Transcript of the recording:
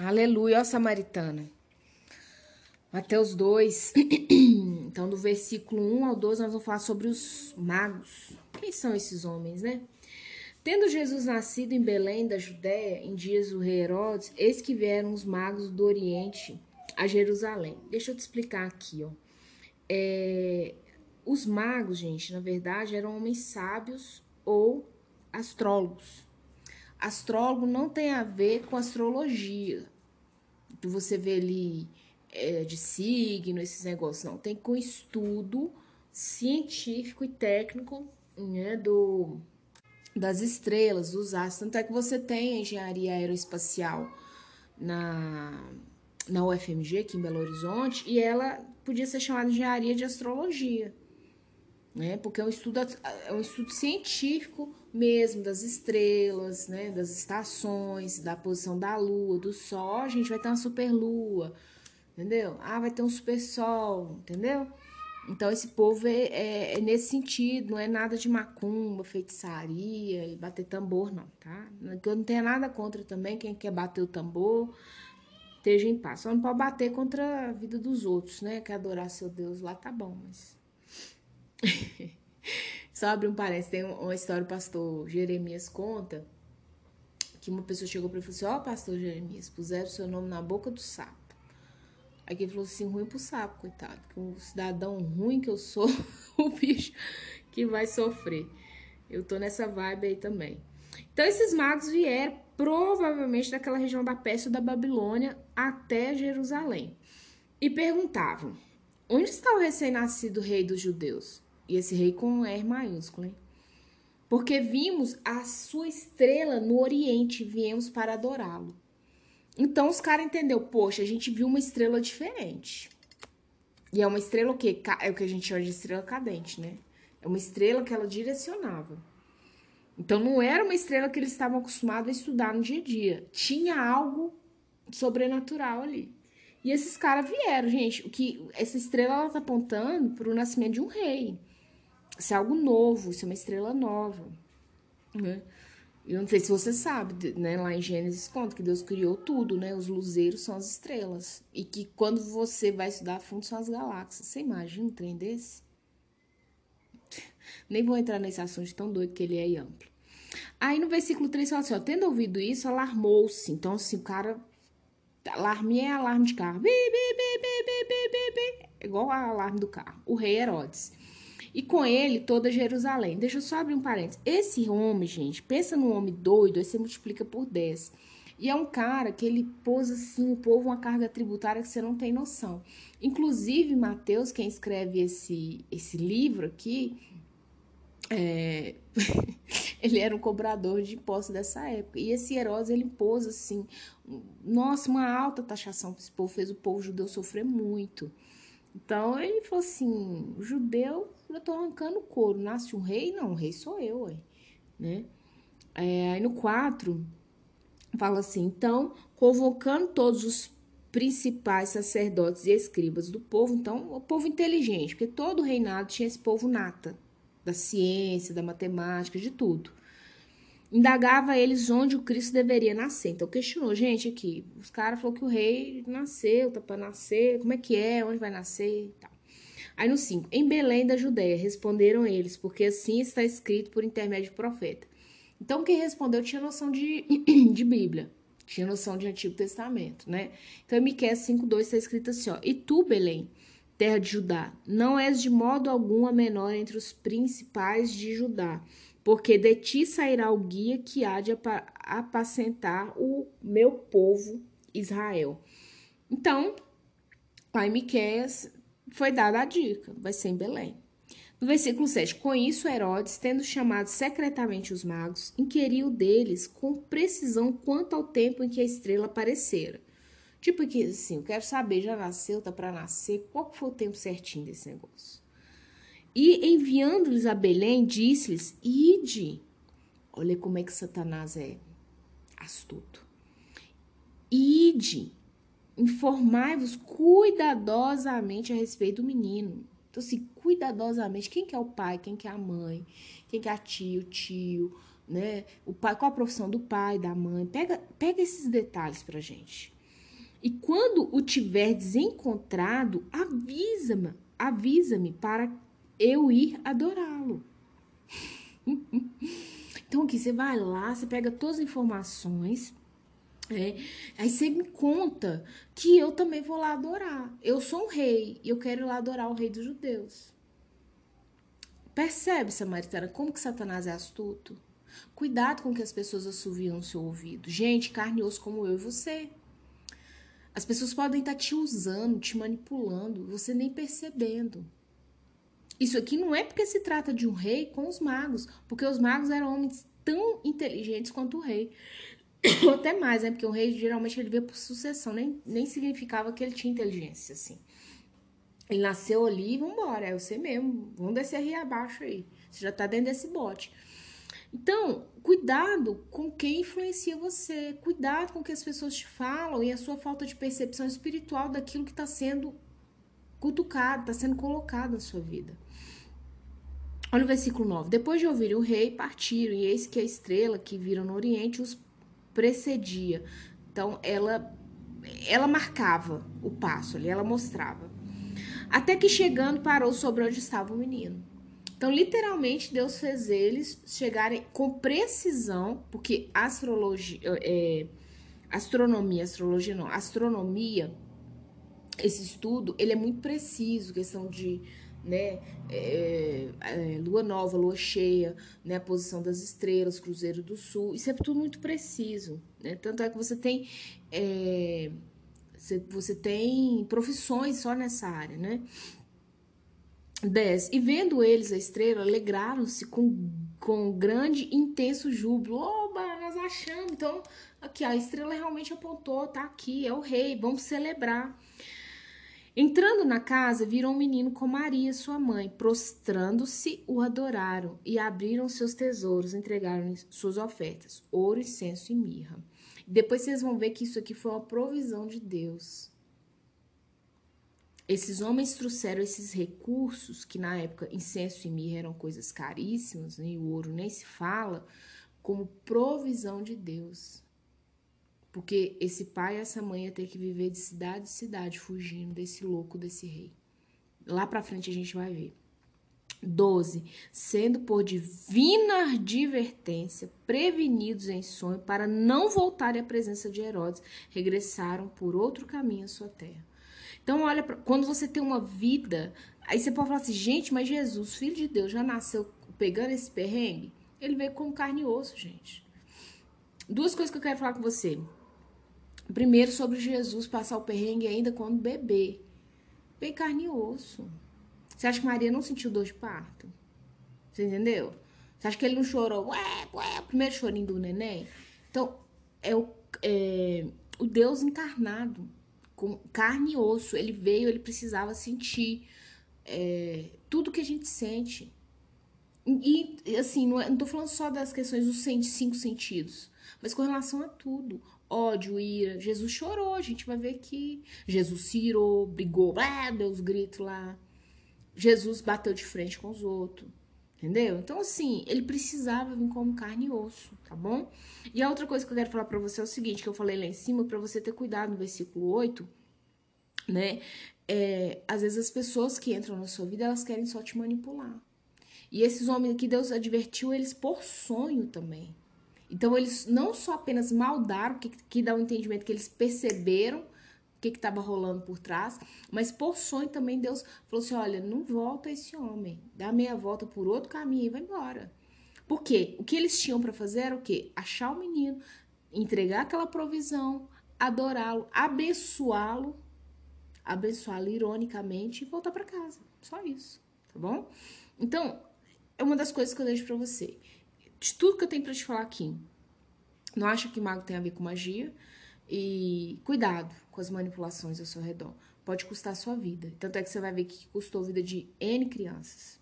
Aleluia, ó Samaritana. Mateus 2. Então, do versículo 1 ao 12, nós vamos falar sobre os magos. Quem são esses homens, né? Tendo Jesus nascido em Belém da Judéia, em dias do rei Herodes, eis que vieram os magos do Oriente a Jerusalém. Deixa eu te explicar aqui, ó. É, os magos, gente, na verdade, eram homens sábios ou astrólogos. Astrólogo não tem a ver com astrologia. Que você vê ali é, de signo, esses negócios, não. Tem com estudo científico e técnico né, do, das estrelas, dos astros. Tanto é que você tem a engenharia aeroespacial na, na UFMG, aqui em Belo Horizonte, e ela podia ser chamada de engenharia de astrologia né? Porque é um estudo, é um estudo científico mesmo das estrelas, né? Das estações, da posição da lua, do sol. A gente vai ter uma superlua, entendeu? Ah, vai ter um super sol, entendeu? Então esse povo é, é, é, nesse sentido, não é nada de macumba, feitiçaria e bater tambor, não, tá? Eu não tenho nada contra também quem quer bater o tambor, esteja em paz. Só não pode bater contra a vida dos outros, né? Quer adorar seu Deus lá, tá bom, mas Só abrir um parênteses, tem uma história o pastor Jeremias conta que uma pessoa chegou para ele e falou assim: Ó, oh, pastor Jeremias, puseram o seu nome na boca do sapo. Aí ele falou assim: ruim pro sapo, coitado, que um cidadão ruim que eu sou, o bicho que vai sofrer. Eu tô nessa vibe aí também. Então, esses magos vieram provavelmente daquela região da Pérsia da Babilônia até Jerusalém e perguntavam: onde está o recém-nascido rei dos judeus? E esse rei com R maiúsculo, hein? Porque vimos a sua estrela no Oriente, viemos para adorá-lo. Então os caras entendeu, poxa, a gente viu uma estrela diferente. E é uma estrela o quê? É o que a gente chama de estrela cadente, né? É uma estrela que ela direcionava. Então não era uma estrela que eles estavam acostumados a estudar no dia a dia. Tinha algo sobrenatural ali. E esses caras vieram, gente. O que essa estrela ela tá apontando para o nascimento de um rei. Isso é algo novo, isso é uma estrela nova. Né? Eu não sei se você sabe, né? Lá em Gênesis conta que Deus criou tudo, né? Os luzeiros são as estrelas. E que quando você vai estudar a fundo são as galáxias. Você imagina um trem desse? Nem vou entrar nesse assunto tão doido que ele é amplo. Aí no versículo 3 fala assim: ó, tendo ouvido isso, alarmou-se. Então, assim, o cara. Alarme é alarme de carro. Bi, bi, bi, bi, bi, bi, bi, Igual a alarme do carro. O rei Herodes e com ele toda Jerusalém. Deixa eu só abrir um parênteses. Esse homem, gente, pensa num homem doido, aí você multiplica por 10. E é um cara que ele pôs assim o povo uma carga tributária que você não tem noção. Inclusive, Mateus, quem escreve esse, esse livro aqui, é... ele era um cobrador de impostos dessa época. E esse Herodes, ele pôs assim, nossa, uma alta taxação para esse povo, fez o povo judeu sofrer muito. Então ele falou assim: judeu eu tô arrancando couro. Nasce um rei? Não, o rei sou eu, ué, né? É, aí no 4, fala assim: então, convocando todos os principais sacerdotes e escribas do povo, então, o povo inteligente, porque todo reinado tinha esse povo nata, da ciência, da matemática, de tudo. Indagava eles onde o Cristo deveria nascer. Então, questionou, gente, aqui, os caras falaram que o rei nasceu, tá para nascer, como é que é, onde vai nascer e tal. Aí no 5, em Belém da Judéia, responderam eles, porque assim está escrito por intermédio de profeta. Então quem respondeu tinha noção de, de Bíblia, tinha noção de Antigo Testamento, né? Então em Miqueias 5:2 está escrito assim, ó: "E tu, Belém, terra de Judá, não és de modo algum a menor entre os principais de Judá, porque de ti sairá o guia que há de apacentar o meu povo Israel." Então, pai Miqueias foi dada a dica, vai ser em Belém. No versículo 7, com isso Herodes, tendo chamado secretamente os magos, inquiriu deles com precisão quanto ao tempo em que a estrela aparecera. Tipo que assim, eu quero saber, já nasceu, tá para nascer, qual foi o tempo certinho desse negócio? E enviando-lhes a Belém, disse-lhes: Ide. Olha como é que Satanás é astuto. Ide informai-vos cuidadosamente a respeito do menino. Então, assim, cuidadosamente, quem que é o pai, quem que é a mãe, quem que é a tia, o tio, né? O pai, qual a profissão do pai, da mãe? Pega, pega esses detalhes pra gente. E quando o tiverdes encontrado, avisa-me, avisa-me para eu ir adorá-lo. então aqui você vai lá, você pega todas as informações, é, aí você me conta que eu também vou lá adorar. Eu sou um rei e eu quero ir lá adorar o rei dos judeus. Percebe, Samaritana, como que Satanás é astuto? Cuidado com que as pessoas assoviam no seu ouvido. Gente, carne e osso como eu e você. As pessoas podem estar te usando, te manipulando, você nem percebendo. Isso aqui não é porque se trata de um rei com os magos, porque os magos eram homens tão inteligentes quanto o rei. Ou até mais, né? Porque o rei geralmente ele veio por sucessão, nem, nem significava que ele tinha inteligência, assim. Ele nasceu ali, vambora, é você mesmo, vamos descer rio abaixo aí. Você já tá dentro desse bote. Então, cuidado com quem influencia você, cuidado com o que as pessoas te falam e a sua falta de percepção espiritual daquilo que está sendo cutucado, está sendo colocado na sua vida. Olha o versículo 9. Depois de ouvir o rei, partiram, e eis que a estrela que viram no oriente os precedia. Então, ela ela marcava o passo ali, ela mostrava. Até que chegando, parou sobre onde estava o menino. Então, literalmente, Deus fez eles chegarem com precisão, porque astrologia, é, astronomia, astrologia não, astronomia, esse estudo, ele é muito preciso, questão de né, é, é, lua nova, lua cheia, né, a posição das estrelas, cruzeiro do sul, isso é tudo muito preciso, né, tanto é que você tem é, você, você tem profissões só nessa área, né, 10. E vendo eles a estrela, alegraram-se com, com grande e intenso júbilo. Oba, nós achamos. Então, aqui, a estrela realmente apontou, tá aqui, é o rei, vamos celebrar. Entrando na casa, viram um menino com Maria, sua mãe. Prostrando-se, o adoraram e abriram seus tesouros, entregaram suas ofertas: ouro, incenso e mirra. Depois vocês vão ver que isso aqui foi uma provisão de Deus. Esses homens trouxeram esses recursos, que na época incenso e mirra eram coisas caríssimas, né, e o ouro nem se fala, como provisão de Deus. Porque esse pai e essa mãe ia ter que viver de cidade em cidade, fugindo desse louco, desse rei. Lá pra frente a gente vai ver. 12. Sendo por divina advertência prevenidos em sonho para não voltarem à presença de Herodes, regressaram por outro caminho à sua terra. Então, olha, quando você tem uma vida, aí você pode falar assim, gente, mas Jesus, filho de Deus, já nasceu pegando esse perrengue? Ele veio com carne e osso, gente. Duas coisas que eu quero falar com você. Primeiro, sobre Jesus passar o perrengue ainda quando bebê. Bem carne e osso. Você acha que Maria não sentiu dor de parto? Você entendeu? Você acha que ele não chorou? Ué, ué, o primeiro chorinho do neném? Então, é o, é, o Deus encarnado, com carne e osso. Ele veio, ele precisava sentir é, tudo que a gente sente. E, assim, não, é, não tô falando só das questões dos cinco sentidos, mas com relação a tudo ódio, ira. Jesus chorou, a gente vai ver que Jesus se irou, brigou, ah, deu os gritos lá. Jesus bateu de frente com os outros. Entendeu? Então, assim, ele precisava vir como carne e osso, tá bom? E a outra coisa que eu quero falar para você é o seguinte, que eu falei lá em cima, para você ter cuidado no versículo 8, né? É, às vezes as pessoas que entram na sua vida, elas querem só te manipular. E esses homens que Deus advertiu eles por sonho também. Então, eles não só apenas maldaram, que, que dá o um entendimento que eles perceberam o que estava rolando por trás, mas por sonho também Deus falou assim: olha, não volta esse homem, dá meia volta por outro caminho e vai embora. Por quê? O que eles tinham para fazer era o quê? Achar o menino, entregar aquela provisão, adorá-lo, abençoá-lo, abençoá-lo ironicamente e voltar para casa. Só isso, tá bom? Então, é uma das coisas que eu deixo para você de tudo que eu tenho para te falar aqui. Não acha que mago tem a ver com magia. E cuidado com as manipulações ao seu redor. Pode custar a sua vida. Tanto é que você vai ver que custou a vida de N crianças.